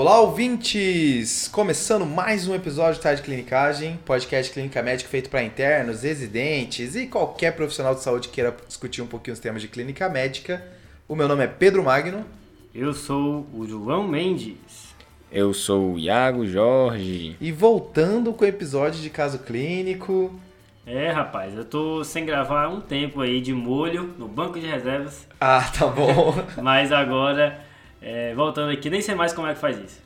Olá, ouvintes! Começando mais um episódio de Tarde de Clinicagem, podcast clínica médica feito para internos, residentes e qualquer profissional de saúde que queira discutir um pouquinho os temas de clínica médica. O meu nome é Pedro Magno. Eu sou o João Mendes. Eu sou o Iago Jorge. E voltando com o episódio de caso clínico. É, rapaz, eu tô sem gravar há um tempo aí de molho no banco de reservas. Ah, tá bom. Mas agora, é, voltando aqui, nem sei mais como é que faz isso.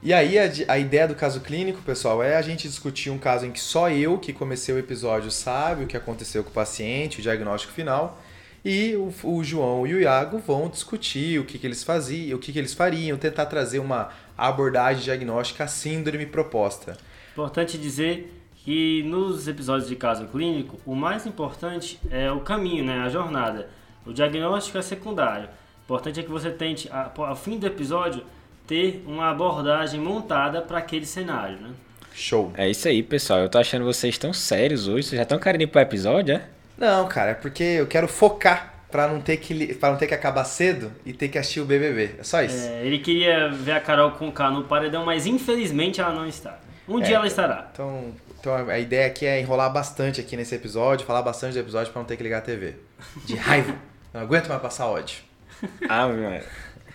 E aí, a, a, ideia do caso clínico, pessoal, é a gente discutir um caso em que só eu, que comecei o episódio, sabe o que aconteceu com o paciente, o diagnóstico final. E o, o João e o Iago vão discutir o que, que eles faziam, o que, que eles fariam, tentar trazer uma abordagem diagnóstica à síndrome proposta. Importante dizer que nos episódios de caso clínico, o mais importante é o caminho, né, a jornada. O diagnóstico é secundário. O importante é que você tente, ao fim do episódio, ter uma abordagem montada para aquele cenário, né? Show. É isso aí, pessoal. Eu tô achando vocês tão sérios hoje. Vocês já estão querendo ir pro episódio, é? Não, cara, é porque eu quero focar pra não ter que, pra não ter que acabar cedo e ter que assistir o BBB. É só isso. É, ele queria ver a Carol com K no paredão, mas infelizmente ela não está. Um é, dia ela estará. Então, então a ideia aqui é enrolar bastante aqui nesse episódio, falar bastante do episódio pra não ter que ligar a TV. De raiva. não aguento mais passar ódio. ah, meu.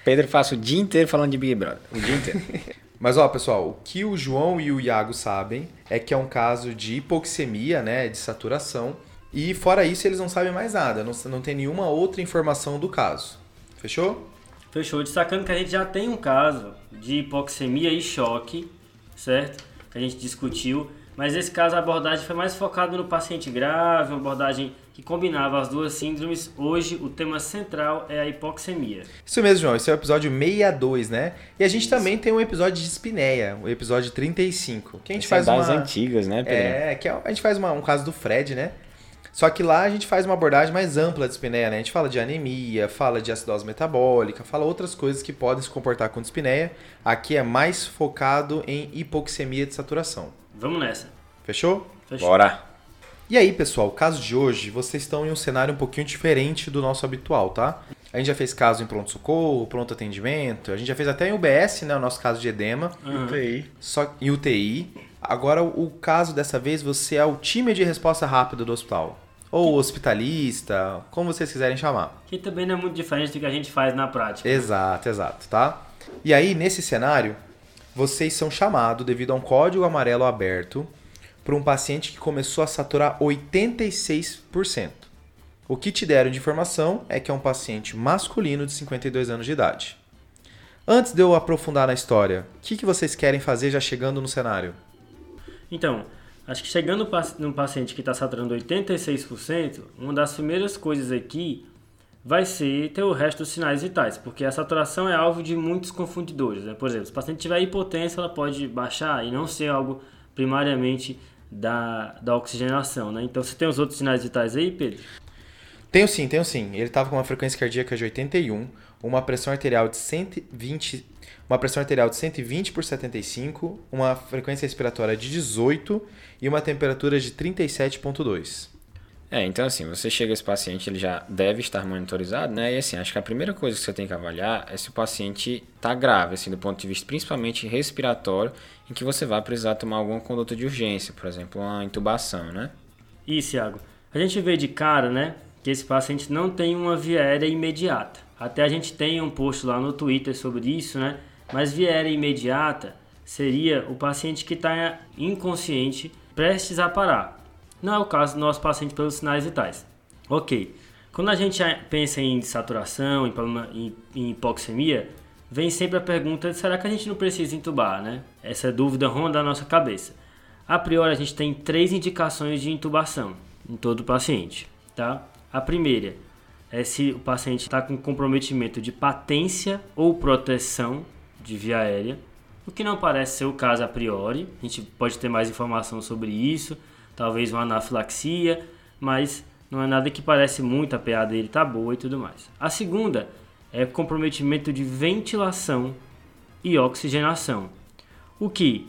Pedro passa o dia inteiro falando de Big Brother. O dia inteiro. Mas ó, pessoal, o que o João e o Iago sabem é que é um caso de hipoxemia, né, de saturação, e fora isso, eles não sabem mais nada, não, não tem nenhuma outra informação do caso. Fechou? Fechou. Destacando que a gente já tem um caso de hipoxemia e choque, certo? Que a gente discutiu. Mas esse caso a abordagem foi mais focada no paciente grave, uma abordagem que combinava as duas síndromes. Hoje o tema central é a hipoxemia. Isso mesmo, João. Esse é o episódio 62, né? E a gente Isso. também tem um episódio de espinéia, o episódio 35. Que a gente Esse faz é das uma... antigas, né, Pedro? É, que é a gente faz uma, um caso do Fred, né? Só que lá a gente faz uma abordagem mais ampla de espinéia, né? A gente fala de anemia, fala de acidose metabólica, fala outras coisas que podem se comportar com espinéia. Aqui é mais focado em hipoxemia de saturação. Vamos nessa. Fechou? Fechou. Bora. E aí, pessoal, o caso de hoje, vocês estão em um cenário um pouquinho diferente do nosso habitual, tá? A gente já fez caso em pronto-socorro, pronto atendimento, a gente já fez até em UBS, né? O nosso caso de edema. Uhum. UTI. Só em UTI. Agora, o caso dessa vez, você é o time de resposta rápida do hospital ou hospitalista, como vocês quiserem chamar. Que também não é muito diferente do que a gente faz na prática. Exato, exato, tá? E aí, nesse cenário, vocês são chamados devido a um código amarelo aberto para um paciente que começou a saturar 86%. O que te deram de informação é que é um paciente masculino de 52 anos de idade. Antes de eu aprofundar na história, o que, que vocês querem fazer já chegando no cenário? Então, Acho que chegando num paciente que está saturando 86%, uma das primeiras coisas aqui vai ser ter o resto dos sinais vitais, porque a saturação é alvo de muitos confundidores. Né? Por exemplo, se o paciente tiver hipotência, ela pode baixar e não ser algo primariamente da, da oxigenação. Né? Então, você tem os outros sinais vitais aí, Pedro? Tenho sim, tenho sim. Ele estava com uma frequência cardíaca de 81, uma pressão arterial de 120 uma pressão arterial de 120 por 75, uma frequência respiratória de 18 e uma temperatura de 37,2. É, então assim, você chega esse paciente, ele já deve estar monitorizado, né? E assim, acho que a primeira coisa que você tem que avaliar é se o paciente está grave, assim, do ponto de vista principalmente respiratório, em que você vai precisar tomar alguma conduta de urgência, por exemplo, uma intubação, né? Isso, Iago. A gente vê de cara, né, que esse paciente não tem uma via aérea imediata. Até a gente tem um post lá no Twitter sobre isso, né? Mas viera imediata seria o paciente que está inconsciente, prestes a parar. Não é o caso do nosso paciente pelos sinais vitais. Ok. Quando a gente pensa em saturação, em, em hipoxemia, vem sempre a pergunta: será que a gente não precisa intubar, né? Essa dúvida ronda a nossa cabeça. A priori, a gente tem três indicações de intubação em todo paciente, tá? A primeira é se o paciente está com comprometimento de patência ou proteção de via aérea, o que não parece ser o caso a priori. A gente pode ter mais informação sobre isso, talvez uma anafilaxia, mas não é nada que parece muito, a PA dele tá boa e tudo mais. A segunda é comprometimento de ventilação e oxigenação, o que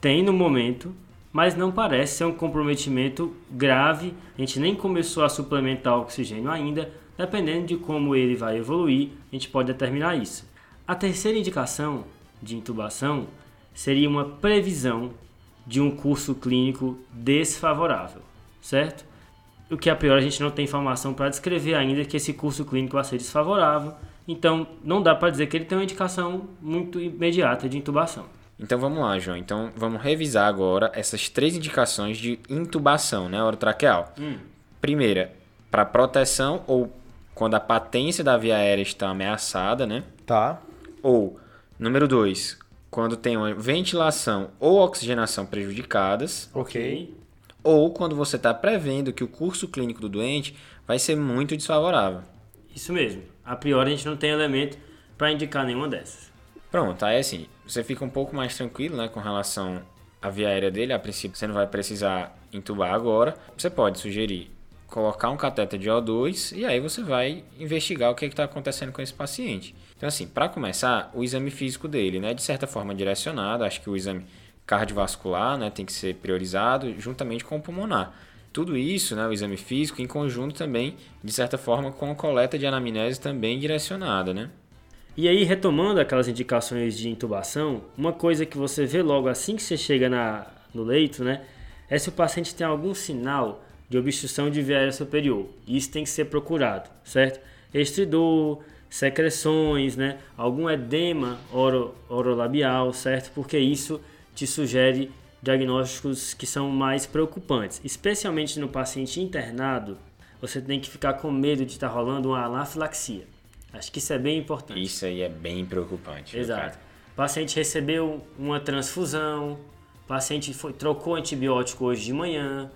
tem no momento, mas não parece ser um comprometimento grave. A gente nem começou a suplementar oxigênio ainda, dependendo de como ele vai evoluir, a gente pode determinar isso. A terceira indicação de intubação seria uma previsão de um curso clínico desfavorável, certo? O que a priori a gente não tem informação para descrever ainda que esse curso clínico vai ser desfavorável, então não dá para dizer que ele tem uma indicação muito imediata de intubação. Então vamos lá, João. Então vamos revisar agora essas três indicações de intubação, né, orotraqueal. Hum. Primeira, para proteção ou quando a patência da via aérea está ameaçada, né? Tá. Ou, número dois, quando tem uma ventilação ou oxigenação prejudicadas. Ok. Ou quando você está prevendo que o curso clínico do doente vai ser muito desfavorável. Isso mesmo. A priori a gente não tem elemento para indicar nenhuma dessas. Pronto, aí assim, você fica um pouco mais tranquilo, né, com relação à via aérea dele. A princípio, você não vai precisar entubar agora. Você pode sugerir colocar um cateter de O2 e aí você vai investigar o que está acontecendo com esse paciente. Então, assim, para começar, o exame físico dele, né, de certa forma direcionado, acho que o exame cardiovascular, né, tem que ser priorizado juntamente com o pulmonar. Tudo isso, né, o exame físico, em conjunto também, de certa forma, com a coleta de anamnese também direcionada, né? E aí, retomando aquelas indicações de intubação, uma coisa que você vê logo assim que você chega na, no leito, né, é se o paciente tem algum sinal de obstrução de via aérea superior. Isso tem que ser procurado, certo? Estridor, secreções, né? algum edema oro, orolabial, certo? Porque isso te sugere diagnósticos que são mais preocupantes. Especialmente no paciente internado, você tem que ficar com medo de estar rolando uma anafilaxia. Acho que isso é bem importante. Isso aí é bem preocupante. Exato. O paciente recebeu uma transfusão, o paciente foi, trocou antibiótico hoje de manhã,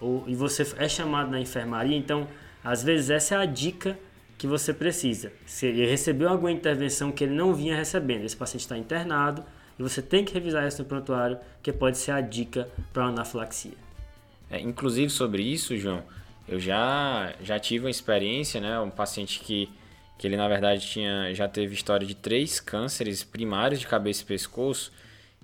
ou, e você é chamado na enfermaria, então às vezes essa é a dica que você precisa. Se ele recebeu alguma intervenção que ele não vinha recebendo, esse paciente está internado e você tem que revisar isso no prontuário, que pode ser a dica para a anafilaxia. É, inclusive sobre isso, João, eu já, já tive uma experiência, né? Um paciente que, que ele na verdade tinha, já teve história de três cânceres primários de cabeça e pescoço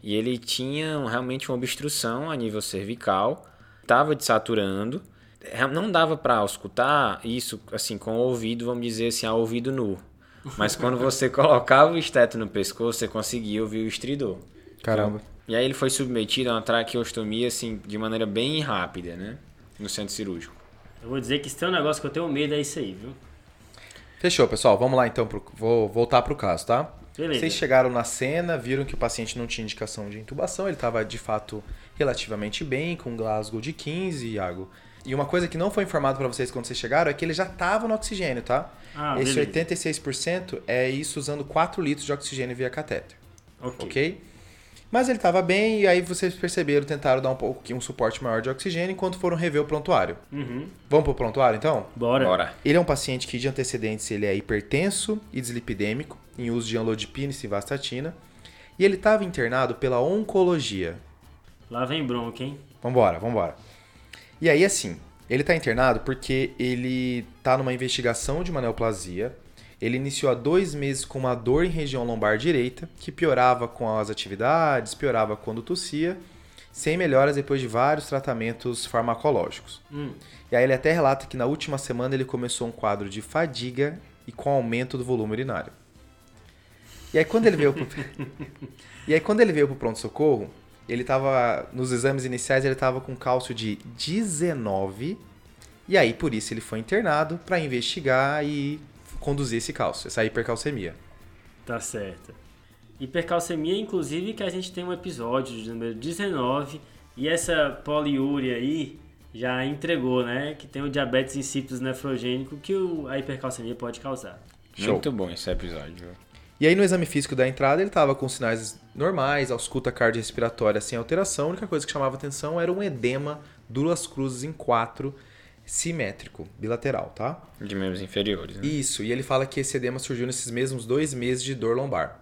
e ele tinha realmente uma obstrução a nível cervical estava desaturando. É, não dava para escutar isso assim com o ouvido, vamos dizer assim, a ouvido nu. Mas quando você colocava o esteto no pescoço, você conseguia ouvir o estridor. Caramba. E aí ele foi submetido a uma traqueostomia assim de maneira bem rápida, né, no centro cirúrgico. Eu vou dizer que se tem um negócio que eu tenho medo é isso aí, viu? Fechou, pessoal. Vamos lá então. Pro... Vou voltar pro caso, tá? Beleza. Vocês chegaram na cena, viram que o paciente não tinha indicação de intubação, ele estava de fato relativamente bem, com Glasgow de 15, Iago. E uma coisa que não foi informado para vocês quando vocês chegaram é que ele já estava no oxigênio, tá? Ah, Esse beleza. 86% é isso usando 4 litros de oxigênio via catéter, Ok. ok? Mas ele estava bem e aí vocês perceberam, tentaram dar um pouco um suporte maior de oxigênio enquanto foram rever o prontuário. Uhum. Vamos pro prontuário então? Bora. Bora. Ele é um paciente que de antecedentes ele é hipertenso e dislipidêmico, em uso de anlodipina e simvastatina, e ele estava internado pela oncologia. Lá vem bronca, hein? Vambora, vambora. E aí assim, ele está internado porque ele está numa investigação de uma neoplasia. Ele iniciou há dois meses com uma dor em região lombar direita, que piorava com as atividades, piorava quando tossia, sem melhoras depois de vários tratamentos farmacológicos. Hum. E aí ele até relata que na última semana ele começou um quadro de fadiga e com aumento do volume urinário. E aí quando ele veio pro... E aí quando ele veio pro pronto socorro, ele tava nos exames iniciais ele tava com cálcio de 19. E aí por isso ele foi internado para investigar e conduzir esse cálcio, essa hipercalcemia. Tá certo. Hipercalcemia, inclusive, que a gente tem um episódio de número 19 e essa poliúria aí já entregou, né? Que tem o diabetes insípidos nefrogênico que o- a hipercalcemia pode causar. Show. Muito bom esse episódio. E aí no exame físico da entrada ele estava com sinais normais, ausculta cardiorrespiratória sem alteração. A única coisa que chamava atenção era um edema duas cruzes em quatro simétrico, bilateral, tá? De membros inferiores. Né? Isso, e ele fala que esse edema surgiu nesses mesmos dois meses de dor lombar.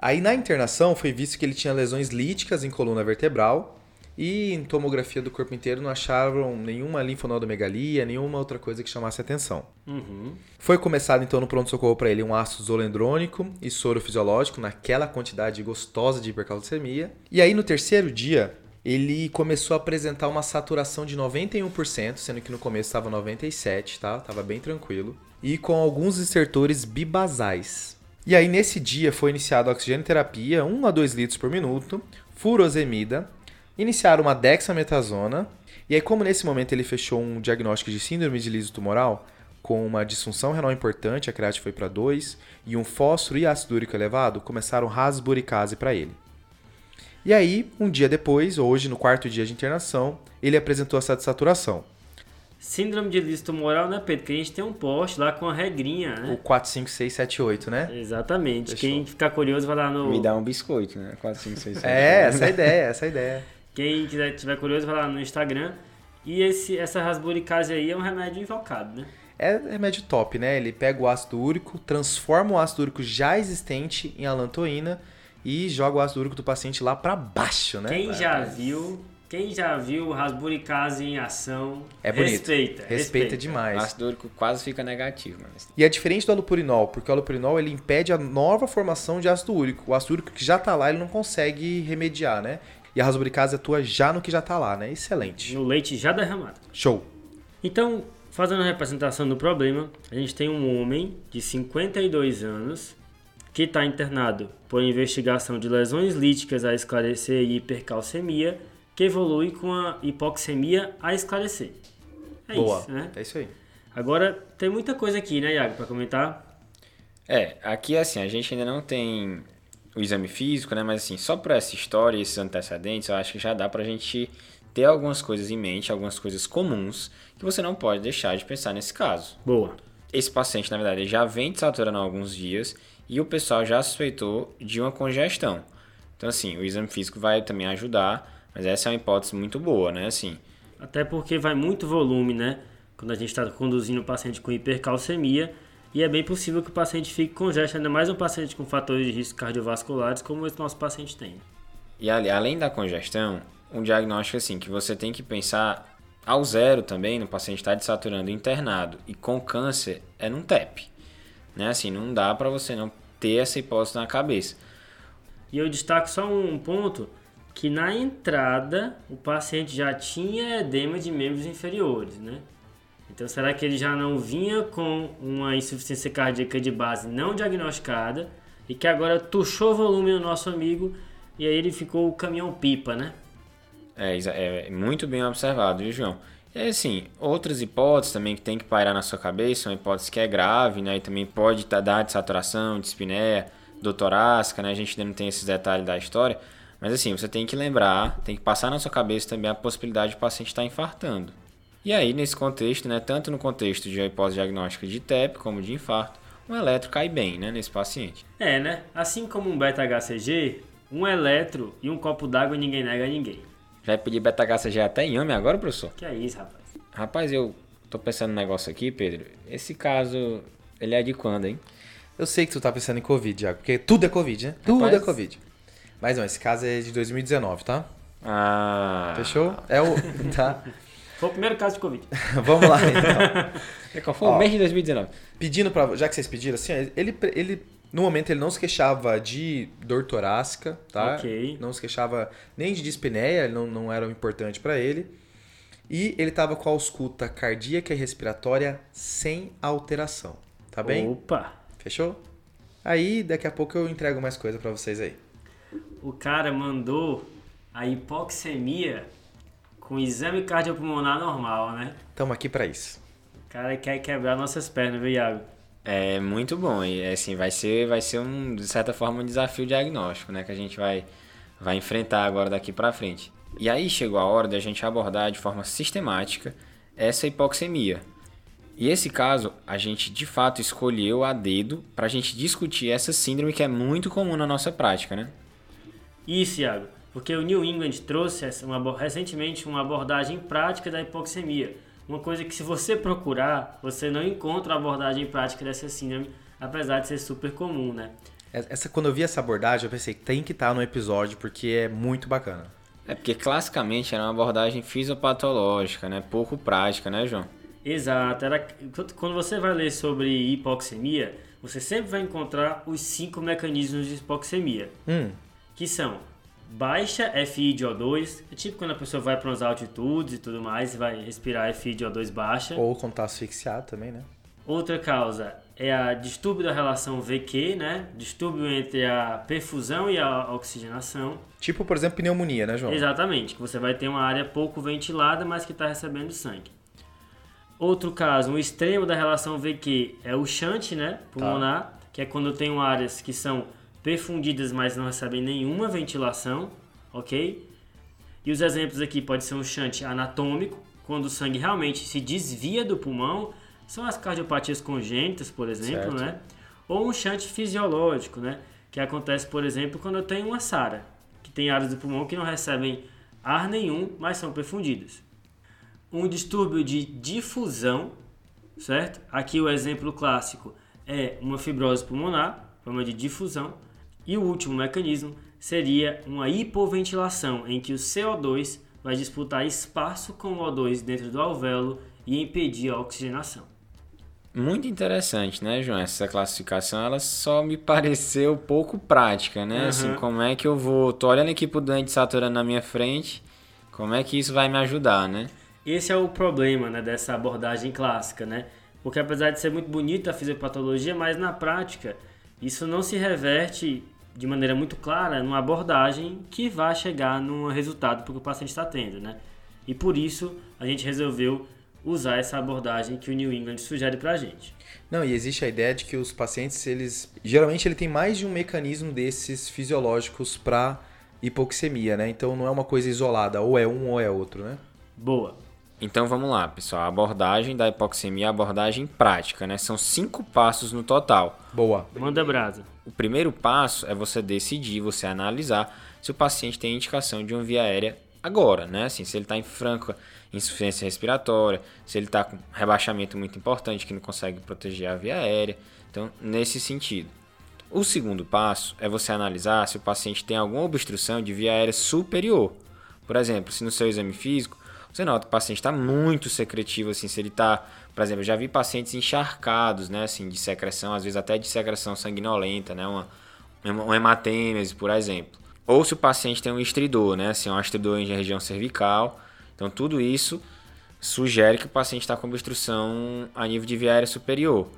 Aí na internação foi visto que ele tinha lesões líticas em coluna vertebral e em tomografia do corpo inteiro não acharam nenhuma linfonodomegalia, nenhuma outra coisa que chamasse atenção. Uhum. Foi começado então no pronto-socorro para ele um ácido zolendrônico e soro fisiológico naquela quantidade gostosa de hipercalcemia. E aí no terceiro dia ele começou a apresentar uma saturação de 91%, sendo que no começo estava 97, tá? Tava bem tranquilo. E com alguns estertores bibasais. E aí, nesse dia, foi iniciada a oxigenoterapia, 1 a 2 litros por minuto, furosemida, iniciaram uma dexametasona, e aí, como nesse momento ele fechou um diagnóstico de síndrome de liso tumoral, com uma disfunção renal importante, a creatina foi para 2, e um fósforo e ácido úrico elevado, começaram rasburicase para ele. E aí, um dia depois, hoje, no quarto dia de internação, ele apresentou essa desaturação. Síndrome de liso tumoral, né, Pedro? Que a gente tem um post lá com a regrinha, né? O 45678, né? Exatamente. Fechou. Quem ficar curioso vai lá no. Me dá um biscoito, né? 4, 5, 6, 7. É, essa é a ideia, essa é a ideia. Quem quiser, tiver curioso vai lá no Instagram. E esse, essa rasburicase aí é um remédio invocado, né? É remédio top, né? Ele pega o ácido úrico, transforma o ácido úrico já existente em alantoína e joga o ácido úrico do paciente lá pra baixo, né? Quem Pra- já viu, quem já viu rasburicase em ação, É bonito. respeita. Respeita O demais. ácido úrico quase fica negativo, mas E é diferente do alopurinol, porque o alopurinol ele impede a nova formação de ácido úrico. O ácido úrico que já tá lá, ele não consegue remediar, né? E a rasburicase atua já no que já tá lá, né? Excelente. No leite já derramado. Show. Então, fazendo a representação do problema, a gente tem um homem de 52 anos que está internado por investigação de lesões líticas a esclarecer e hipercalcemia, que evolui com a hipoxemia a esclarecer. É Boa. isso, né? É isso aí. Agora, tem muita coisa aqui, né, Iago, para comentar. É, aqui assim, a gente ainda não tem o exame físico, né? Mas assim, só por essa história e esses antecedentes, eu acho que já dá pra gente ter algumas coisas em mente, algumas coisas comuns que você não pode deixar de pensar nesse caso. Boa. Esse paciente, na verdade, já vem desaturando há alguns dias e o pessoal já suspeitou de uma congestão. Então, assim, o exame físico vai também ajudar, mas essa é uma hipótese muito boa, né? Assim, Até porque vai muito volume, né? Quando a gente está conduzindo o paciente com hipercalcemia. E é bem possível que o paciente fique congesto, ainda mais um paciente com fatores de risco cardiovasculares, como esse nosso paciente tem. E além da congestão, um diagnóstico assim que você tem que pensar ao zero também no paciente estar desaturando internado e com câncer é num TEP. Né? Assim, não dá para você não ter essa hipótese na cabeça. E eu destaco só um ponto, que na entrada o paciente já tinha edema de membros inferiores, né? Então será que ele já não vinha com uma insuficiência cardíaca de base não diagnosticada e que agora tuchou volume no nosso amigo e aí ele ficou o caminhão pipa, né? É, é muito bem observado, viu, João? E assim, outras hipóteses também que tem que pairar na sua cabeça, uma hipótese que é grave, né? E também pode tá- dar de saturação, de espinéia, doutorácica, né? A gente ainda não tem esses detalhes da história. Mas assim, você tem que lembrar, tem que passar na sua cabeça também a possibilidade do paciente estar infartando. E aí, nesse contexto, né? Tanto no contexto de hipótese diagnóstica de TEP como de infarto, um eletro cai bem, né? Nesse paciente. É, né? Assim como um beta-HCG, um eletro e um copo d'água ninguém nega a ninguém. Já pedir beta-HCG até em homem agora, professor? Que é isso, rapaz? Rapaz, eu tô pensando num negócio aqui, Pedro. Esse caso, ele é de quando, hein? Eu sei que tu tá pensando em Covid, Iago, porque tudo é Covid, né? Tudo Rapaz. é Covid. Mas não, esse caso é de 2019, tá? Ah. Fechou? É o. Tá. Foi o primeiro caso de Covid. Vamos lá, então. É Qual foi o mês de 2019? Pedindo pra. Já que vocês pediram, assim, ele, ele. No momento ele não se queixava de dor torácica, tá? Ok. Não se queixava nem de dispneia, não, não era importante pra ele. E ele tava com a ausculta cardíaca e respiratória sem alteração. Tá bem? Opa! Fechou? Aí, daqui a pouco eu entrego mais coisa pra vocês aí. O cara mandou a hipoxemia com exame cardiopulmonar normal, né? Tamo aqui pra isso. O cara quer quebrar nossas pernas, viu, Iago? É muito bom e assim vai ser vai ser um de certa forma um desafio diagnóstico, né, que a gente vai vai enfrentar agora daqui pra frente. E aí chegou a hora da gente abordar de forma sistemática essa hipoxemia. E esse caso a gente de fato escolheu a dedo pra gente discutir essa síndrome que é muito comum na nossa prática, né? Isso, Iago. Porque o New England trouxe uma, recentemente uma abordagem prática da hipoxemia. Uma coisa que se você procurar, você não encontra a abordagem prática dessa síndrome, apesar de ser super comum, né? Essa, quando eu vi essa abordagem, eu pensei que tem que estar no episódio, porque é muito bacana. É porque classicamente era uma abordagem fisiopatológica, né? Pouco prática, né, João? Exato. Era, quando você vai ler sobre hipoxemia, você sempre vai encontrar os cinco mecanismos de hipoxemia, Hum, que são baixa FI de O2, é tipo quando a pessoa vai para umas altitudes e tudo mais, vai respirar FI de O2 baixa, ou, quando tá asfixiado também, né? Outra causa é a distúrbio da relação VQ, né? Distúrbio entre a perfusão e a oxigenação. Tipo, por exemplo, pneumonia, né, João? Exatamente, que você vai ter uma área pouco ventilada, mas que está recebendo sangue. Outro caso, um extremo da relação VQ é o shunt, né, pulmonar, tá. que é quando tem áreas que são perfundidas, mas não recebem nenhuma ventilação, ok? E os exemplos aqui pode ser um shunt anatômico, quando o sangue realmente se desvia do pulmão, são as cardiopatias congênitas, por exemplo, certo. né? Ou um shunt fisiológico, né? Que acontece, por exemplo, quando eu tenho uma SARA, que tem áreas do pulmão que não recebem ar nenhum, mas são perfundidas um distúrbio de difusão, certo? Aqui o exemplo clássico é uma fibrose pulmonar, forma de difusão, e o último mecanismo seria uma hipoventilação, em que o CO2 vai disputar espaço com o O2 dentro do alvéolo e impedir a oxigenação. Muito interessante, né, João? Essa classificação ela só me pareceu pouco prática, né? Uhum. Assim, como é que eu vou. Tô olhando aqui pro doente saturando na minha frente, como é que isso vai me ajudar, né? Esse é o problema né, dessa abordagem clássica, né? Porque apesar de ser muito bonita a fisiopatologia, mas na prática isso não se reverte de maneira muito clara numa abordagem que vai chegar no resultado que o paciente está tendo, né? E por isso a gente resolveu usar essa abordagem que o New England sugere para a gente. Não, e existe a ideia de que os pacientes, eles geralmente ele tem mais de um mecanismo desses fisiológicos para hipoxemia, né? Então não é uma coisa isolada, ou é um ou é outro, né? Boa. Então vamos lá, pessoal. A abordagem da hipoxemia é a abordagem prática, né? São cinco passos no total. Boa. Manda brasa. O primeiro passo é você decidir, você analisar se o paciente tem indicação de uma via aérea agora, né? Assim, se ele está em franca insuficiência respiratória, se ele está com rebaixamento muito importante que não consegue proteger a via aérea. Então, nesse sentido. O segundo passo é você analisar se o paciente tem alguma obstrução de via aérea superior. Por exemplo, se no seu exame físico você nota que o paciente está muito secretivo, assim, se ele está, por exemplo, já vi pacientes encharcados, né, assim, de secreção, às vezes até de secreção sanguinolenta, né, uma, uma hematêmese, por exemplo. Ou se o paciente tem um estridor, né, assim, um estridor em região cervical. Então, tudo isso sugere que o paciente está com obstrução a nível de via aérea superior.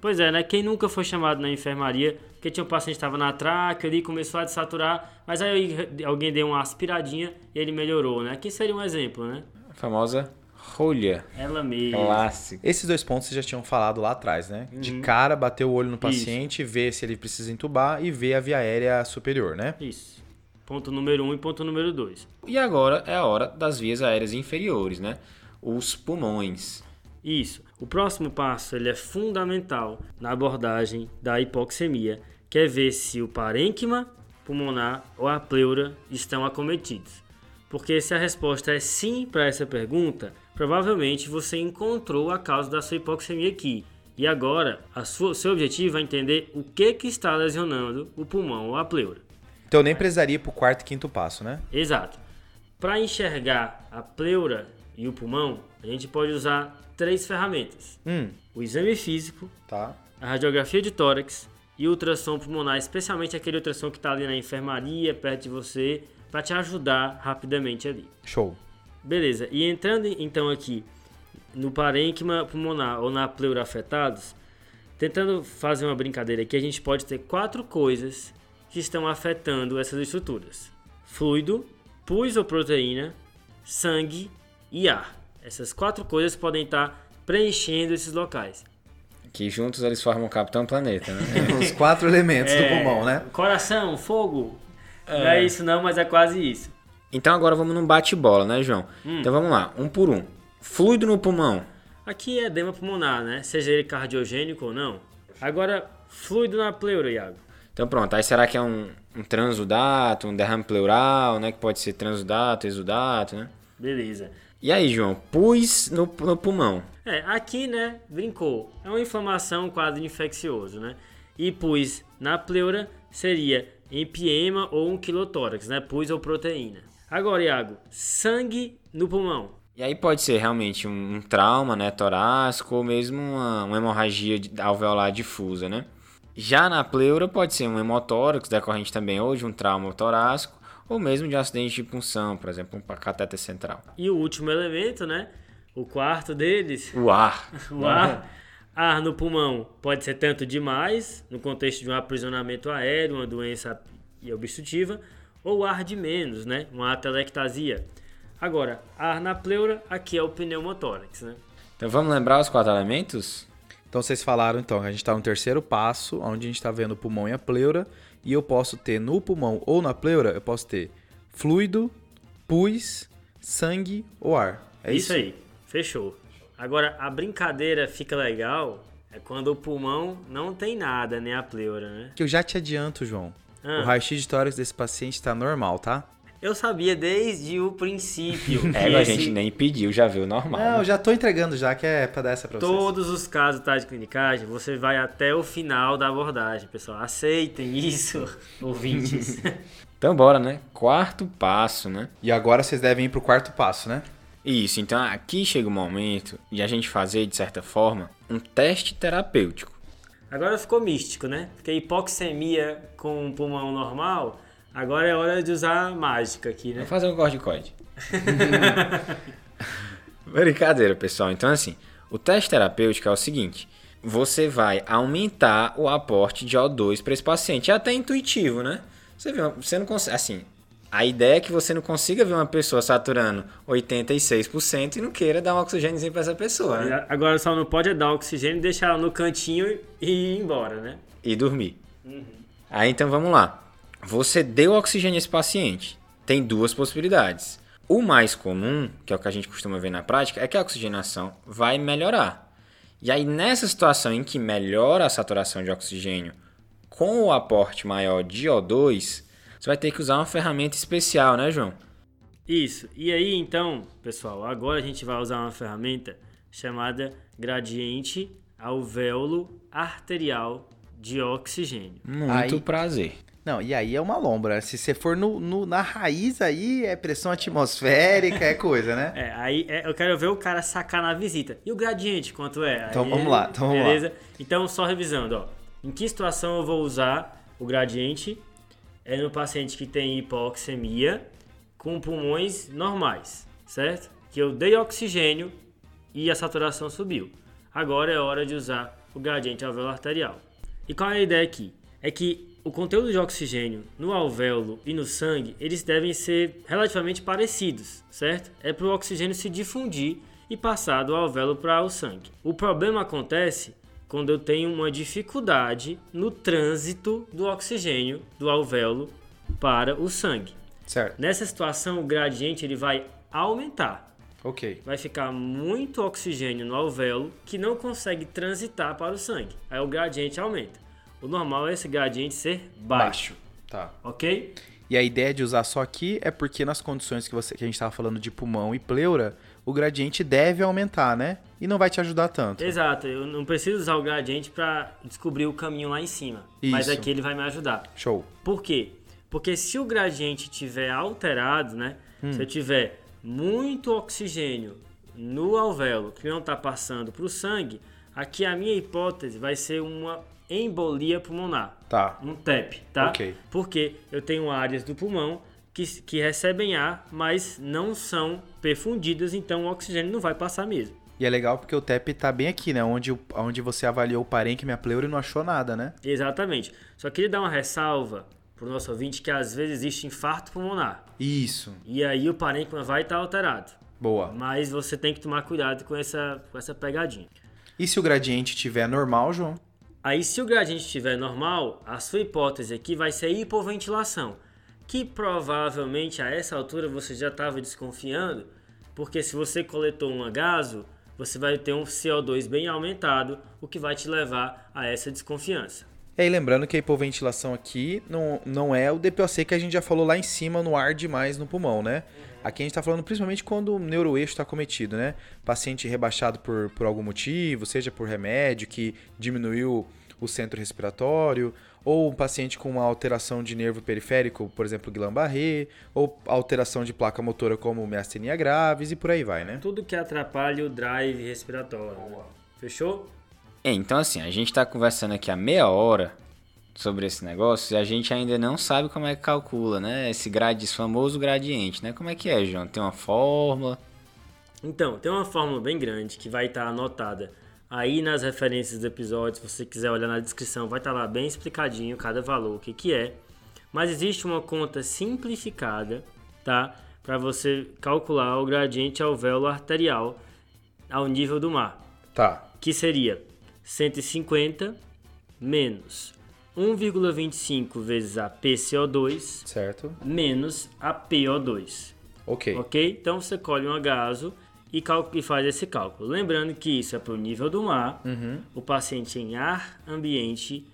Pois é, né? Quem nunca foi chamado na enfermaria porque tinha um paciente que estava na tráquea ali, começou a desaturar, mas aí alguém deu uma aspiradinha e ele melhorou, né? Aqui seria um exemplo, né? A famosa rolha. Ela mesmo. Clássico. Esses dois pontos vocês já tinham falado lá atrás, né? Uhum. De cara, bater o olho no paciente, Isso. ver se ele precisa entubar e ver a via aérea superior, né? Isso. Ponto número um e ponto número dois. E agora é a hora das vias aéreas inferiores, né? Os pulmões. Isso. O próximo passo ele é fundamental na abordagem da hipoxemia, que é ver se o parênquima pulmonar ou a pleura estão acometidos. Porque se a resposta é sim para essa pergunta, provavelmente você encontrou a causa da sua hipoxemia aqui. E agora, sua, seu objetivo é entender o que, que está lesionando o pulmão ou a pleura. Então nem precisaria ir para o quarto e quinto passo, né? Exato. Para enxergar a pleura e o pulmão, a gente pode usar três ferramentas: hum. o exame físico, tá. a radiografia de tórax e o ultrassom pulmonar, especialmente aquele ultrassom que está ali na enfermaria, perto de você, para te ajudar rapidamente ali. Show. Beleza. E entrando então aqui no parênquima pulmonar ou na pleura afetados, tentando fazer uma brincadeira aqui, a gente pode ter quatro coisas que estão afetando essas estruturas: fluido, pus ou proteína, sangue e ar. Essas quatro coisas podem estar preenchendo esses locais. Que juntos eles formam o Capitão Planeta, né? Os quatro elementos é, do pulmão, né? Coração, fogo. É. Não é isso não, mas é quase isso. Então agora vamos num bate-bola, né, João? Hum. Então vamos lá, um por um. Fluido no pulmão. Aqui é edema pulmonar, né? Seja ele cardiogênico ou não. Agora, fluido na pleura, Iago. Então pronto, aí será que é um, um transudato, um derrame pleural, né? Que pode ser transudato, exudato, né? Beleza. E aí, João, pus no, no pulmão. É, aqui, né, brincou. É uma inflamação, um quadro infeccioso, né? E pus na pleura seria empiema ou um quilotórax, né? Pus ou proteína. Agora, Iago, sangue no pulmão. E aí pode ser realmente um, um trauma, né, torácico ou mesmo uma, uma hemorragia alveolar difusa, né? Já na pleura pode ser um hemotórax decorrente também ou de um trauma torácico ou mesmo de acidente de punção, por exemplo, um catéter central. E o último elemento, né? O quarto deles. O ar. o ar. Ar no pulmão pode ser tanto demais, no contexto de um aprisionamento aéreo, uma doença obstrutiva, ou ar de menos, né? Uma atelectasia. Agora, ar na pleura, aqui é o pneumotórax, né? Então vamos lembrar os quatro elementos? Então vocês falaram então que a gente está no terceiro passo, onde a gente está vendo o pulmão e a pleura, e eu posso ter no pulmão ou na pleura, eu posso ter fluido, pus, sangue ou ar. É isso, isso aí, fechou. Agora, a brincadeira fica legal é quando o pulmão não tem nada, nem a pleura, né? Que eu já te adianto, João. Ah. O raio-x de tórax desse paciente está normal, tá? Eu sabia desde o princípio. É, a gente nem pediu, já viu normal. Não, né? já tô entregando já, que é pra dar essa pra vocês. Todos os casos tá, de clinicagem, você vai até o final da abordagem, pessoal. Aceitem isso, ouvintes. então bora, né? Quarto passo, né? E agora vocês devem ir pro quarto passo, né? Isso, então aqui chega o momento de a gente fazer, de certa forma, um teste terapêutico. Agora ficou místico, né? Porque hipoxemia com um pulmão normal Agora é hora de usar mágica aqui, né? Vou fazer um corticoide. Brincadeira, pessoal. Então, assim, o teste terapêutico é o seguinte: você vai aumentar o aporte de O2 para esse paciente. É até intuitivo, né? Você vê, você não consegue. Assim, a ideia é que você não consiga ver uma pessoa saturando 86% e não queira dar um oxigênio para essa pessoa, né? Agora só não pode dar oxigênio, deixar ela no cantinho e ir embora, né? E dormir. Uhum. Aí então vamos lá. Você deu oxigênio a esse paciente. Tem duas possibilidades. O mais comum, que é o que a gente costuma ver na prática, é que a oxigenação vai melhorar. E aí, nessa situação em que melhora a saturação de oxigênio com o aporte maior de O2, você vai ter que usar uma ferramenta especial, né, João? Isso. E aí, então, pessoal, agora a gente vai usar uma ferramenta chamada gradiente alvéolo arterial de oxigênio. Muito aí, prazer. Não, e aí é uma lombra. Se você for no, no, na raiz aí, é pressão atmosférica, é coisa, né? É, aí é, eu quero ver o cara sacar na visita. E o gradiente, quanto é? Então aí, vamos lá, então vamos beleza? lá. Então, só revisando, ó. Em que situação eu vou usar o gradiente? É no paciente que tem hipoxemia com pulmões normais, certo? Que eu dei oxigênio e a saturação subiu. Agora é hora de usar o gradiente alveolar arterial. E qual é a ideia aqui? É que o conteúdo de oxigênio no alvéolo e no sangue, eles devem ser relativamente parecidos, certo? É para o oxigênio se difundir e passar do alvéolo para o sangue. O problema acontece quando eu tenho uma dificuldade no trânsito do oxigênio do alvéolo para o sangue. Certo. Nessa situação, o gradiente ele vai aumentar. Ok. Vai ficar muito oxigênio no alvéolo que não consegue transitar para o sangue. Aí o gradiente aumenta. O normal é esse gradiente ser baixo. baixo. Tá. Ok? E a ideia de usar só aqui é porque nas condições que, você, que a gente estava falando de pulmão e pleura, o gradiente deve aumentar, né? E não vai te ajudar tanto. Exato, eu não preciso usar o gradiente para descobrir o caminho lá em cima. Isso. Mas aqui ele vai me ajudar. Show. Por quê? Porque se o gradiente tiver alterado, né? Hum. Se eu tiver muito oxigênio no alvéolo que não está passando para o sangue, aqui a minha hipótese vai ser uma embolia pulmonar. Tá. Um TEP, tá? Ok. Porque eu tenho áreas do pulmão que, que recebem ar, mas não são perfundidas, então o oxigênio não vai passar mesmo. E é legal porque o TEP tá bem aqui, né? Onde, onde você avaliou o parênquima e a pleura e não achou nada, né? Exatamente. Só queria dar uma ressalva pro nosso ouvinte que às vezes existe infarto pulmonar. Isso. E aí o parênquima vai estar tá alterado. Boa. Mas você tem que tomar cuidado com essa, com essa pegadinha. E se o gradiente estiver normal, João? Aí, se o gradiente estiver normal, a sua hipótese aqui vai ser hipoventilação, que provavelmente a essa altura você já estava desconfiando, porque se você coletou um agaso, você vai ter um CO2 bem aumentado, o que vai te levar a essa desconfiança. E aí, lembrando que a hipoventilação aqui não, não é o DPOC que a gente já falou lá em cima no ar demais no pulmão, né? Aqui a gente está falando principalmente quando o neuroeixo está cometido, né? Paciente rebaixado por, por algum motivo, seja por remédio que diminuiu o centro respiratório, ou um paciente com uma alteração de nervo periférico, por exemplo, Guillain-Barré, ou alteração de placa motora como miastenia graves e por aí vai, né? Tudo que atrapalha o drive respiratório. Né? Fechou? É, então assim, a gente está conversando aqui há meia hora sobre esse negócio e a gente ainda não sabe como é que calcula, né? Esse grade, esse famoso gradiente, né? Como é que é, João? Tem uma fórmula? Então, tem uma fórmula bem grande que vai estar anotada Aí nas referências do episódio, se você quiser olhar na descrição, vai estar lá bem explicadinho cada valor, o que, que é. Mas existe uma conta simplificada, tá? Para você calcular o gradiente alvéolo arterial ao nível do mar. Tá. Que seria 150 menos 1,25 vezes a PCO2 Certo. menos a PO2. Ok. Ok? Então você colhe um agaso e, e faz esse cálculo. Lembrando que isso é para o nível do mar, Uhum. o paciente em ar ambiente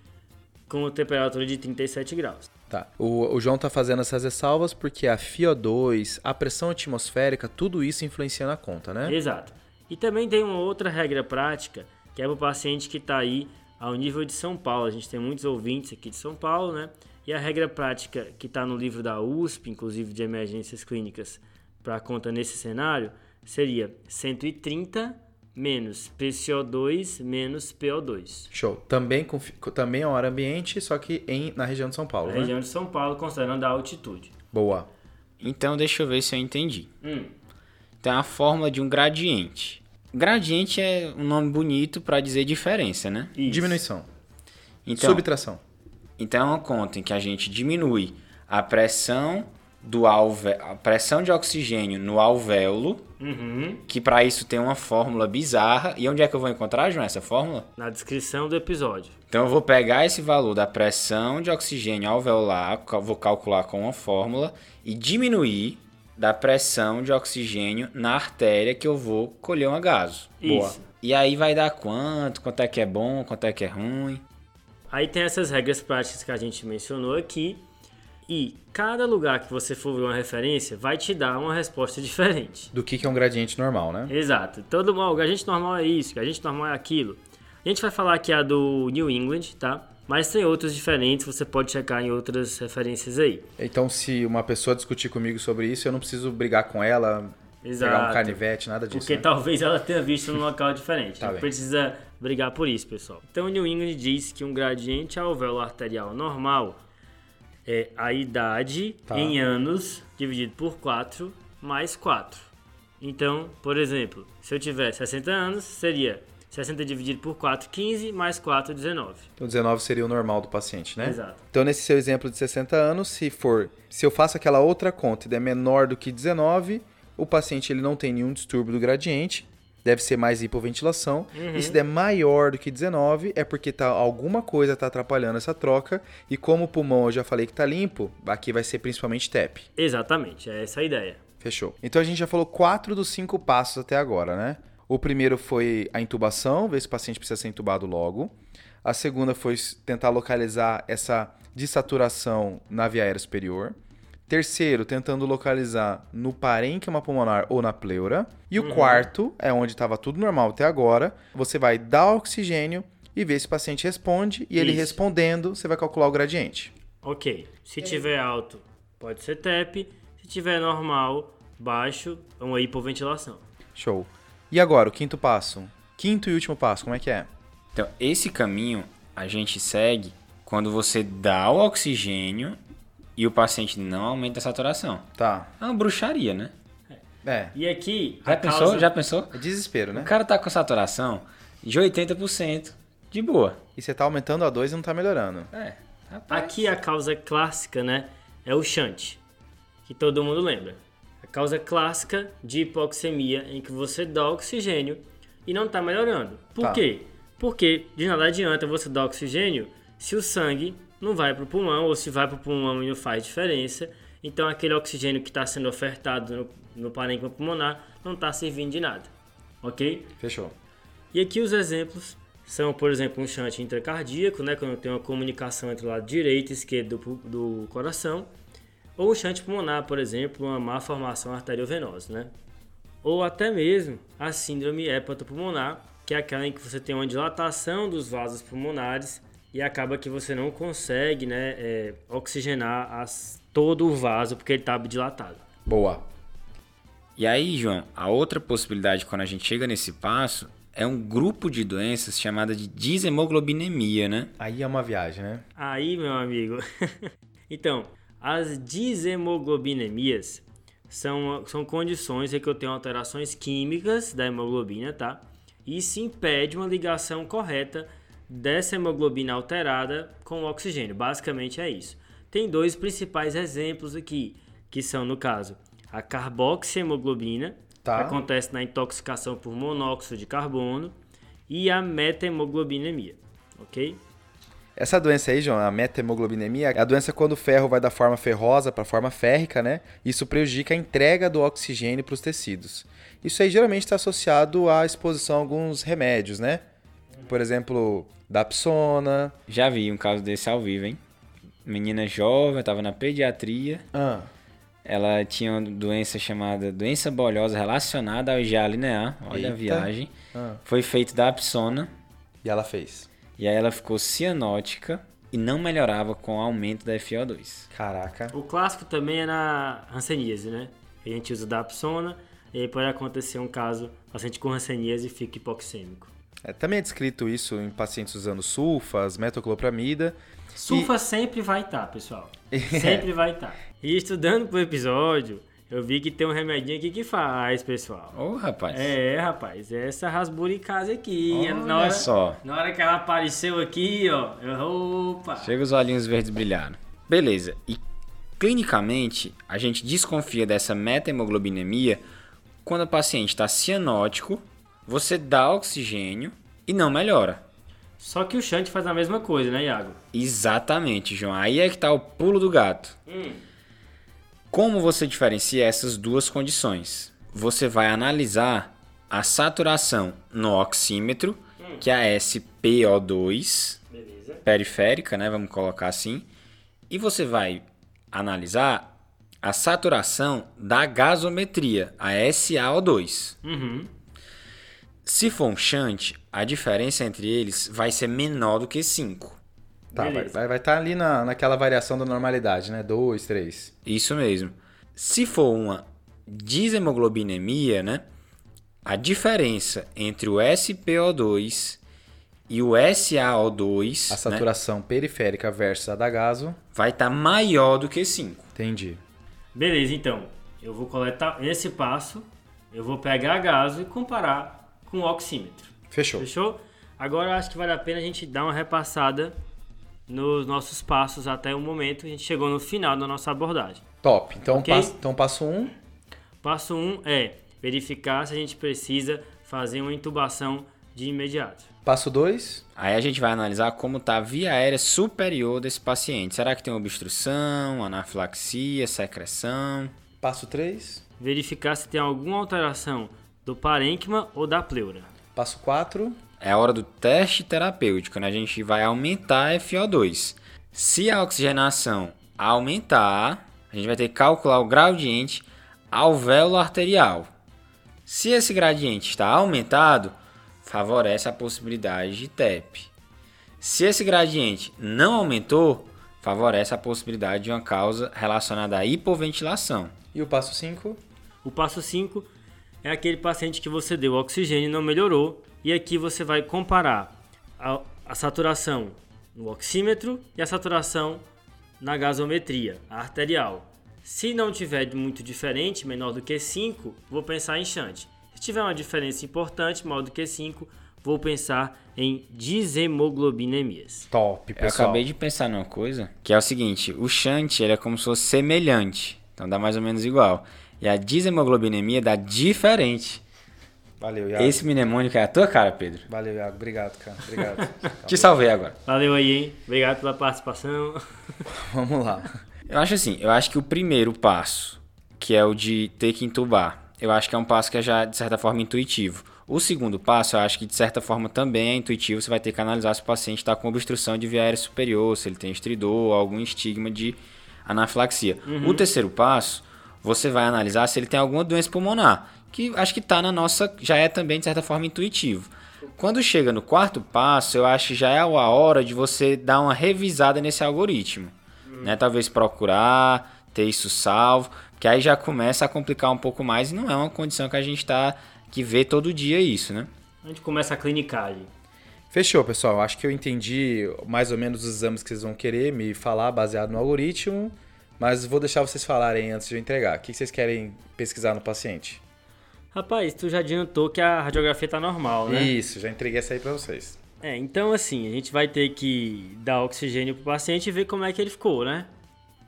com temperatura de 37 graus. Tá. O, o João tá fazendo essas ressalvas porque a FiO2, a pressão atmosférica, tudo isso influencia na conta, né? Exato. E também tem uma outra regra prática, que é para o paciente que está aí ao nível de São Paulo. A gente tem muitos ouvintes aqui de São Paulo, né? E a regra prática que está no livro da USP, inclusive de emergências clínicas, para conta nesse cenário, seria 130 menos PCO2 menos PO2. Show. Também, com, também é hora ambiente, só que em, na região de São Paulo, Na né? região de São Paulo, considerando a altitude. Boa. Então deixa eu ver se eu entendi. Hum, Então é a fórmula de um gradiente. Gradiente é um nome bonito para dizer diferença, né? isso. Diminuição. Então, Subtração. então é uma conta em que a gente diminui a pressão do alve... a pressão de oxigênio no alvéolo, Uhum. que para isso tem uma fórmula bizarra. E onde é que eu vou encontrar, João, essa fórmula? Na descrição do episódio. Então eu vou pegar esse valor da pressão de oxigênio alveolar, vou calcular com uma fórmula e diminuir da pressão de oxigênio na artéria que eu vou colher um agaso. Isso. Boa. E aí vai dar quanto? Quanto é que é bom? Quanto é que é ruim? Aí tem essas regras práticas que a gente mencionou aqui. E cada lugar que você for ver uma referência vai te dar uma resposta diferente. Do que, que é um gradiente normal, né? Exato. Todo mal, o agente normal é isso, o agente normal é aquilo. A gente vai falar aqui a do New England, tá? Mas tem outros diferentes, você pode checar em outras referências aí. Então, se uma pessoa discutir comigo sobre isso, eu não preciso brigar com ela, pegar um Exato. canivete, nada disso. Porque né? talvez ela tenha visto num local diferente. Tá não bem. precisa brigar por isso, pessoal. Então, o New England diz que um gradiente alvéolo arterial normal é a idade Tá. em anos dividido por 4 mais 4. Então, por exemplo, se eu tiver 60 anos, seria 60 dividido por 4, 15, mais 4, 19. Então, 19 seria o normal do paciente, né? Exato. Então, nesse seu exemplo de 60 anos, se for, se eu faço aquela outra conta e é menor do que 19, o paciente ele não tem nenhum distúrbio do gradiente, deve ser mais hipoventilação. E se der maior do que 19, é porque tá, alguma coisa está atrapalhando essa troca. E como o pulmão eu já falei que está limpo, aqui vai ser principalmente TEP. Exatamente, é essa a ideia. Fechou. Então a gente já falou quatro dos cinco passos até agora, né? O primeiro foi a intubação, ver se o paciente precisa ser intubado logo. A segunda foi tentar localizar essa dessaturação na via aérea superior. Terceiro, tentando localizar no parênquima pulmonar ou na pleura. E o quarto, é onde estava tudo normal até agora, você vai dar oxigênio e ver se o paciente responde. E ele Isso. respondendo, você vai calcular o gradiente. Ok. Se tiver alto, pode ser TEP. Se tiver normal, baixo, é uma hipoventilação. Show. E agora, o quinto passo? Quinto e último passo, como é que é? Então, esse caminho a gente segue quando você dá o oxigênio e o paciente não aumenta a saturação. Tá. É uma bruxaria, né? É. E aqui. Já a pensou? causa- Já pensou? É desespero, O né? cara tá com saturação de 80%. De boa. E você tá aumentando a 2 e não tá melhorando. É. Rapaz. Aqui a causa clássica, né? É o shunt, que todo mundo lembra. Causa clássica de hipoxemia em que você dá oxigênio e não está melhorando. Por Tá. quê? Porque de nada adianta você dar oxigênio se o sangue não vai para o pulmão ou se vai para o pulmão e não faz diferença. Então aquele oxigênio que está sendo ofertado no, no parênquima pulmonar não está servindo de nada. Ok? Fechou. E aqui os exemplos são, por exemplo, um shunt intracardíaco, né, quando tem uma comunicação entre o lado direito e esquerdo do, do coração, ou um shunt pulmonar, por exemplo, uma má formação arteriovenosa, né? Ou até mesmo a síndrome hepatopulmonar, que é aquela em que você tem uma dilatação dos vasos pulmonares e acaba que você não consegue, né, é, oxigenar as- todo o vaso porque ele está dilatado. Boa. E aí, João, a outra possibilidade quando a gente chega nesse passo é um grupo de doenças chamada de deshemoglobinemia, né? Aí é uma viagem, né? Aí, meu amigo. então, as deshemoglobinemia são, são condições em que eu tenho alterações químicas da hemoglobina, tá? Isso impede uma ligação correta dessa hemoglobina alterada com o oxigênio. Basicamente é isso. Tem dois principais exemplos aqui, que são, no caso, a carboxiemoglobina, Tá. que acontece na intoxicação por monóxido de carbono, e a metahemoglobinемia, ok? Essa doença aí, João, a metahemoglobinemia, é a doença quando o ferro vai da forma ferrosa para a forma férrica, né? Isso prejudica a entrega do oxigênio para os tecidos. Isso aí geralmente está associado à exposição a alguns remédios, né? Por exemplo, Dapsona. Já vi um caso desse ao vivo, hein? Menina jovem, tava na pediatria. Ah, Ela tinha uma doença chamada doença bolhosa relacionada ao IgA linear. Olha a Eita. viagem. ah. Foi feito da Apsona. E ela fez. E aí ela ficou cianótica e não melhorava com o aumento da FiO2. Caraca. O clássico também é na hanseníase, né? A gente usa dapsona e aí pode acontecer um caso, paciente com hanseníase fica hipoxêmico. É, também é descrito isso em pacientes usando sulfas, metoclopramida. Sulfa sempre vai estar, pessoal. Sempre vai estar. E estudando pro episódio, eu vi que tem um remedinho aqui que faz, pessoal. Ô, rapaz. É, rapaz, essa rasburicase aqui. Olha na hora, só. Na hora que ela apareceu aqui, ó, opa. Chega os olhinhos verdes brilharam. Beleza. E clinicamente, a gente desconfia dessa metahemoglobinemia quando o paciente está cianótico, você dá oxigênio e não melhora. Só que o Shunt faz a mesma coisa, né, Iago? Exatamente, João. Aí é que tá o pulo do gato. Como você diferencia essas duas condições? Você vai analisar a saturação no oxímetro, que é a SPO2 Beleza. periférica, né? Vamos colocar assim. E você vai analisar a saturação da gasometria, a SaO2. Uhum. Se for um shunt, a diferença entre eles vai ser menor do que 5. Tá, vai Beleza. estar vai tá ali na, naquela variação da normalidade, né? 2, 3. Isso mesmo. Se for uma deshemoglobinemia, né? A diferença entre o SPO2 e o SaO2 A né, saturação periférica versus a da gaso. vai estar maior do que 5. Entendi. Beleza, então. Eu vou coletar esse passo, eu vou pegar a gaso e comparar com o oxímetro. Fechou. Fechou? Agora eu acho que vale a pena a gente dar uma repassada nos nossos passos até o momento. A gente chegou no final da nossa abordagem. Top. Então, Ok. passo, então passo 1. Um, Passo 1 um é verificar se a gente precisa fazer uma intubação de imediato. passo 2. Aí a gente vai analisar como está a via aérea superior desse paciente. Será que tem obstrução, anafilaxia, secreção? Passo 3. Verificar se tem alguma alteração do parênquima ou da pleura. Passo 4. É a hora do teste terapêutico, né? A gente vai aumentar a FO2. Se a oxigenação aumentar, a gente vai ter que calcular o gradiente alvéolo arterial. Se esse gradiente está aumentado, favorece a possibilidade de TEP. Se esse gradiente não aumentou, favorece a possibilidade de uma causa relacionada à hipoventilação. E o passo 5. O passo 5 é aquele paciente que você deu oxigênio e não melhorou. E aqui você vai comparar a, a saturação no oxímetro e a saturação na gasometria arterial. Se não tiver muito diferente, menor do que 5, vou pensar em shunt. Se tiver uma diferença importante, maior do que 5, vou pensar em deshemoglobinemías. Top, Eu pessoal. acabei de pensar numa coisa, que é o seguinte, o shunt ele é como se fosse semelhante, então dá mais ou menos igual. E a deshemoglobinemia dá diferente. Valeu, Iago. Esse mnemônico é a tua cara, Pedro. Valeu, Iago. Obrigado, cara. Obrigado. Te salvei agora. Valeu aí, hein? Obrigado pela participação. Vamos lá. Eu acho assim, eu acho que o primeiro passo, que é o de ter que entubar, eu acho que é um passo que é já, de certa forma, intuitivo. O segundo passo, eu acho que de certa forma também é intuitivo, você vai ter que analisar se o paciente está com obstrução de via aérea superior, se ele tem estridor, algum estigma de anafilaxia. O terceiro passo, você vai analisar se ele tem alguma doença pulmonar, que acho que está na nossa, já é também de certa forma intuitivo. Quando chega no quarto passo, eu acho que já é a hora de você dar uma revisada nesse algoritmo. Né? Talvez procurar, ter isso salvo, que aí já começa a complicar um pouco mais e não é uma condição que a gente tá que vê todo dia isso, né? A gente começa a clinicagem. Fechou, pessoal. Acho que eu entendi mais ou menos os exames que vocês vão querer me falar baseado no algoritmo, mas vou deixar vocês falarem antes de eu entregar. O que vocês querem pesquisar no paciente? Rapaz, tu já adiantou que a radiografia tá normal, né? Isso, já entreguei essa aí pra vocês. É, então assim, a gente vai ter que dar oxigênio pro paciente e ver como é que ele ficou, né?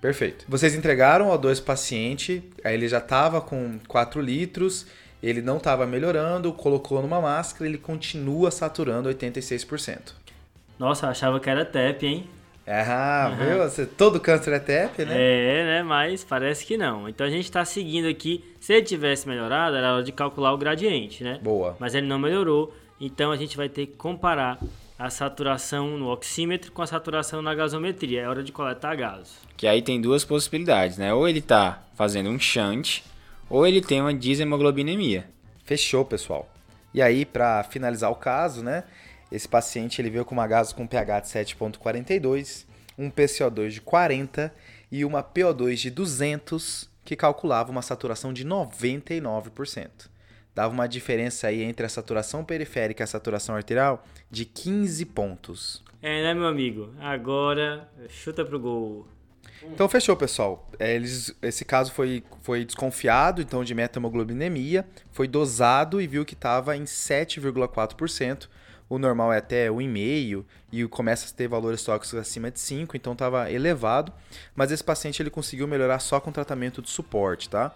Perfeito. Vocês entregaram ao dois paciente, aí ele já tava com 4 litros, ele não tava melhorando, colocou numa máscara, ele continua saturando 86%. Nossa, eu achava que era TEP, hein? Ah, viu? Você- Todo câncer é TEP, né? É, né? Mas parece que não. Então a gente tá seguindo aqui. Se ele tivesse melhorado, era hora de calcular o gradiente, né? Boa. Mas ele não melhorou. Então a gente vai ter que comparar a saturação no oxímetro com a saturação na gasometria. É hora de coletar gases. Que aí tem duas possibilidades, né? Ou ele tá fazendo um shunt, ou ele tem uma deshemoglobinемia. Fechou, pessoal. E aí, para finalizar o caso, né? Esse paciente ele veio com uma gaso com pH de 7.42, um PCO2 de 40 e uma PO2 de 200, que calculava uma saturação de 99%. Dava uma diferença aí entre a saturação periférica e a saturação arterial de 15 pontos. É, né, meu amigo? Agora, chuta pro gol. Então fechou, pessoal. É, eles, esse caso foi, foi desconfiado, então, de metamoglobinemia, foi dosado e viu que estava em 7,4%. O normal é até 1,5% e começa a ter valores tóxicos acima de 5%, então estava elevado. Mas esse paciente ele conseguiu melhorar só com tratamento de suporte, tá?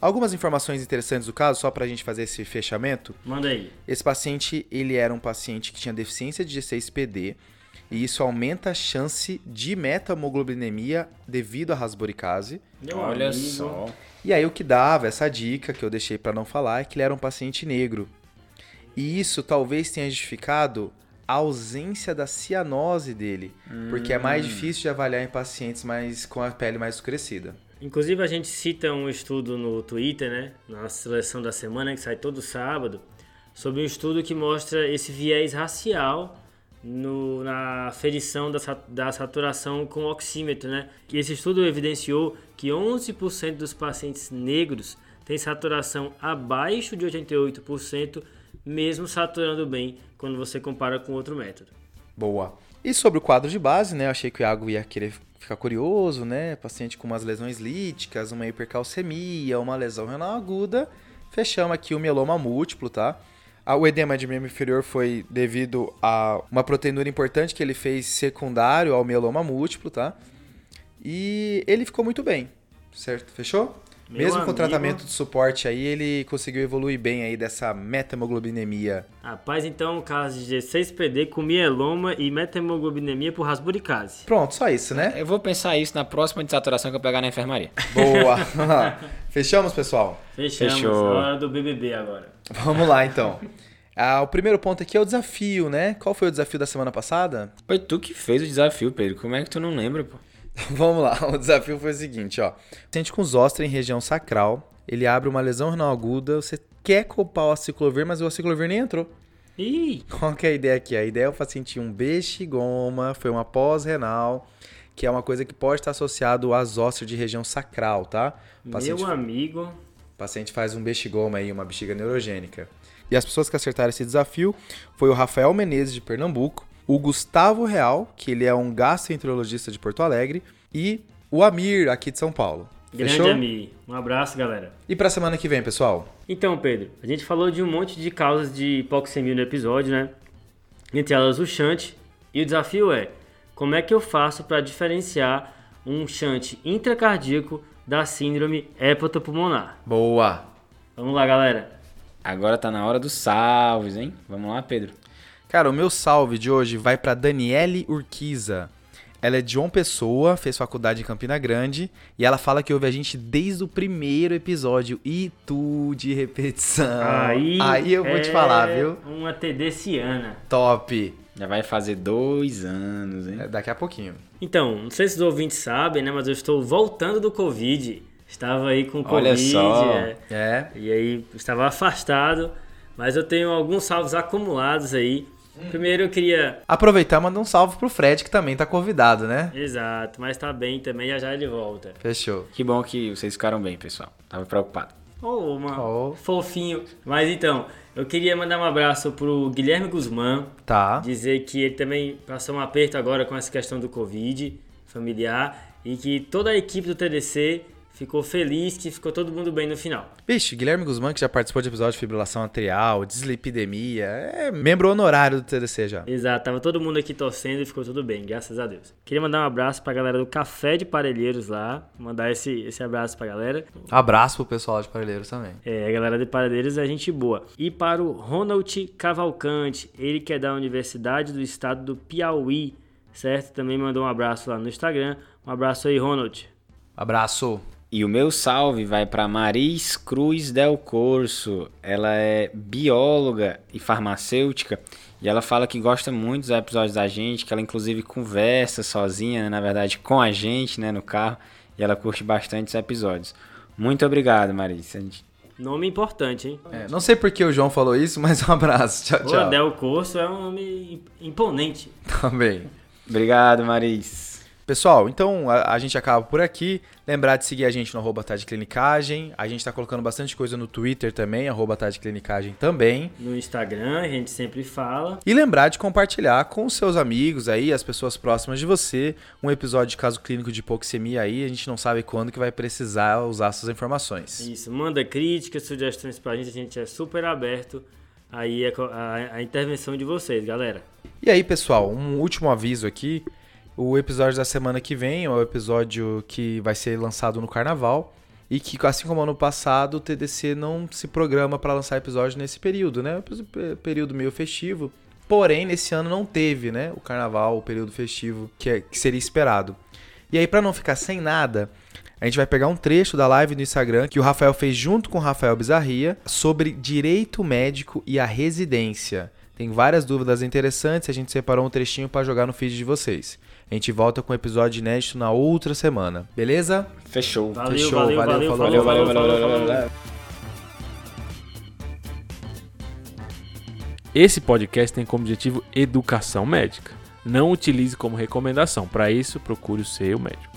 Algumas informações interessantes do caso, só para a gente fazer esse fechamento. Manda aí. Esse paciente, ele era um paciente que tinha deficiência de G6PD e isso aumenta a chance de metamoglobinemia devido à rasboricase. Olha só. E aí o que dava essa dica que eu deixei para não falar é que ele era um paciente negro. E isso talvez tenha justificado a ausência da cianose dele, porque é mais difícil de avaliar em pacientes mais com a pele mais escurecida. Inclusive a gente cita um estudo no Twitter, né? Na seleção da semana, que sai todo sábado, sobre um estudo que mostra esse viés racial no- na aferição da, da saturação com oxímetro, né? Que esse estudo evidenciou que 11% dos pacientes negros têm saturação abaixo de 88%, mesmo saturando bem quando você compara com outro método. Boa. E sobre o quadro de base, né? Eu achei que o Iago ia querer ficar curioso, né? Paciente com umas lesões líticas, uma hipercalcemia, uma lesão renal aguda. Fechamos aqui o mieloma múltiplo, tá? O edema de membro inferior foi devido a uma proteinura importante que ele fez secundário ao mieloma múltiplo, tá? E ele ficou muito bem, certo? Fechou? Meu Mesmo com amigo. tratamento de suporte aí, ele conseguiu evoluir bem aí dessa metamoglobinemia. Rapaz, então, caso de G6PD com mieloma e metamoglobinemia por rasburicase. Pronto, só isso, né? Eu vou pensar isso na próxima desaturação que eu pegar na enfermaria. Boa! Fechamos, pessoal? Fechamos. Fechou. Hora do BBB agora. Vamos lá, então. Ah, o primeiro ponto aqui é o desafio, né? Qual foi o desafio da semana passada? Foi tu que fez o desafio, Pedro. Como é que tu não lembra, pô? Vamos lá, o desafio foi o seguinte, ó. Paciente com zostra em região sacral, ele abre uma lesão renal aguda, você quer culpar o aciclovir, mas o aciclovir nem entrou. Ih, Qual que é a ideia aqui? A ideia é o paciente um bexigoma, foi uma pós-renal, que é uma coisa que pode estar associado às ostras de região sacral, tá? O paciente meu amigo. O paciente faz um bexigoma aí, uma bexiga neurogênica. E as pessoas que acertaram esse desafio foi o Rafael Menezes, de Pernambuco, o Gustavo Real, que ele é um gastroenterologista de Porto Alegre, e o Amir, aqui de São Paulo. Grande Fechou? amigo. Um abraço, galera. E pra semana que vem, pessoal? Então, Pedro, a gente falou de um monte de causas de hipoxemia no episódio, né? Entre elas o shunt. E o desafio é: como é que eu faço para diferenciar um shunt intracardíaco da síndrome hepatopulmonar? Boa! Vamos lá, galera. Agora tá na hora dos salves, hein? Vamos lá, Pedro. Cara, o meu salve de hoje vai pra Daniele Urquiza. Ela é de João Pessoa, fez faculdade em Campina Grande e ela fala que ouve a gente desde o primeiro episódio e tu de repetição. Aí, eu vou te é falar, viu? Uma TDciana. Top! Já vai fazer dois anos, hein? É, daqui a pouquinho. Então, não sei se os ouvintes sabem, né? Mas eu estou voltando do Covid. Estava aí com Olha Covid. só. é. É, E aí estava afastado, mas eu tenho alguns salvos acumulados aí. Primeiro eu queria. Aproveitar e mandar um salve pro Fred, que também tá convidado, né? Exato, mas tá bem também, já já ele volta. Fechou. Que bom que vocês ficaram bem, pessoal. Tava preocupado. Oh, mano, Oh. fofinho. Mas então, eu queria mandar um abraço pro Guilherme Guzmán, Tá. dizer que ele também passou um aperto agora com essa questão do Covid familiar e que toda a equipe do TDC ficou feliz que ficou todo mundo bem no final. Vixe, Guilherme Guzmán, que já participou de episódio de fibrilação atrial, dislipidemia, é membro honorário do TDC já. Exato, tava todo mundo aqui torcendo e ficou tudo bem, graças a Deus. Queria mandar um abraço pra galera do Café de Parelheiros lá, mandar esse, esse abraço pra galera. Abraço pro pessoal de Parelheiros também. É, a galera de Parelheiros é gente boa. E para o Ronald Cavalcante, ele que é da Universidade do Estado do Piauí, certo? Também mandou um abraço lá no Instagram. Um abraço aí, Ronald. Abraço. E o meu salve vai para Maris Cruz Del Corso. Ela é bióloga e farmacêutica e ela fala que gosta muito dos episódios da gente, que ela inclusive conversa sozinha, né, na verdade, com a gente, né, no carro, e ela curte bastante os episódios. Muito obrigado, Maris. Gente... Nome importante, hein? É, não sei por que o João falou isso, mas um abraço. Tchau, tchau. O Del Corso é um nome imponente. Também. Obrigado, Maris. Pessoal, então a, a, gente acaba por aqui. Lembrar de seguir a gente no arroba Clinicagem. A gente está colocando bastante coisa no Twitter também, arroba Clinicagem também. No Instagram, a gente sempre fala. E lembrar de compartilhar com os seus amigos aí, as pessoas próximas de você, um episódio de caso clínico de hipoxemia aí. A gente não sabe quando que vai precisar usar essas informações. Isso, manda críticas, sugestões pra gente, a gente é super aberto aí a, a, a intervenção de vocês, galera. E aí, pessoal, um último aviso aqui. O episódio da semana que vem é o episódio que vai ser lançado no carnaval. E que, assim como ano passado, o TDC não se programa para lançar episódio nesse período, né? Período meio festivo. Porém, nesse ano não teve, né? O carnaval, o período festivo que, é, que seria esperado. E aí, para não ficar sem nada, a gente vai pegar um trecho da live no Instagram que o Rafael fez junto com o Rafael Bizarria sobre direito médico e a residência. Tem várias dúvidas interessantes, a gente separou um trechinho para jogar no feed de vocês. A gente volta com um episódio inédito na outra semana, beleza? Fechou. Valeu, Fechou. valeu, Valeu, valeu, falou. valeu, Valeu, valeu, valeu, valeu, valeu, valeu. valeu. Esse podcast tem como objetivo educação médica. Não utilize como recomendação. Para isso, procure o seu médico.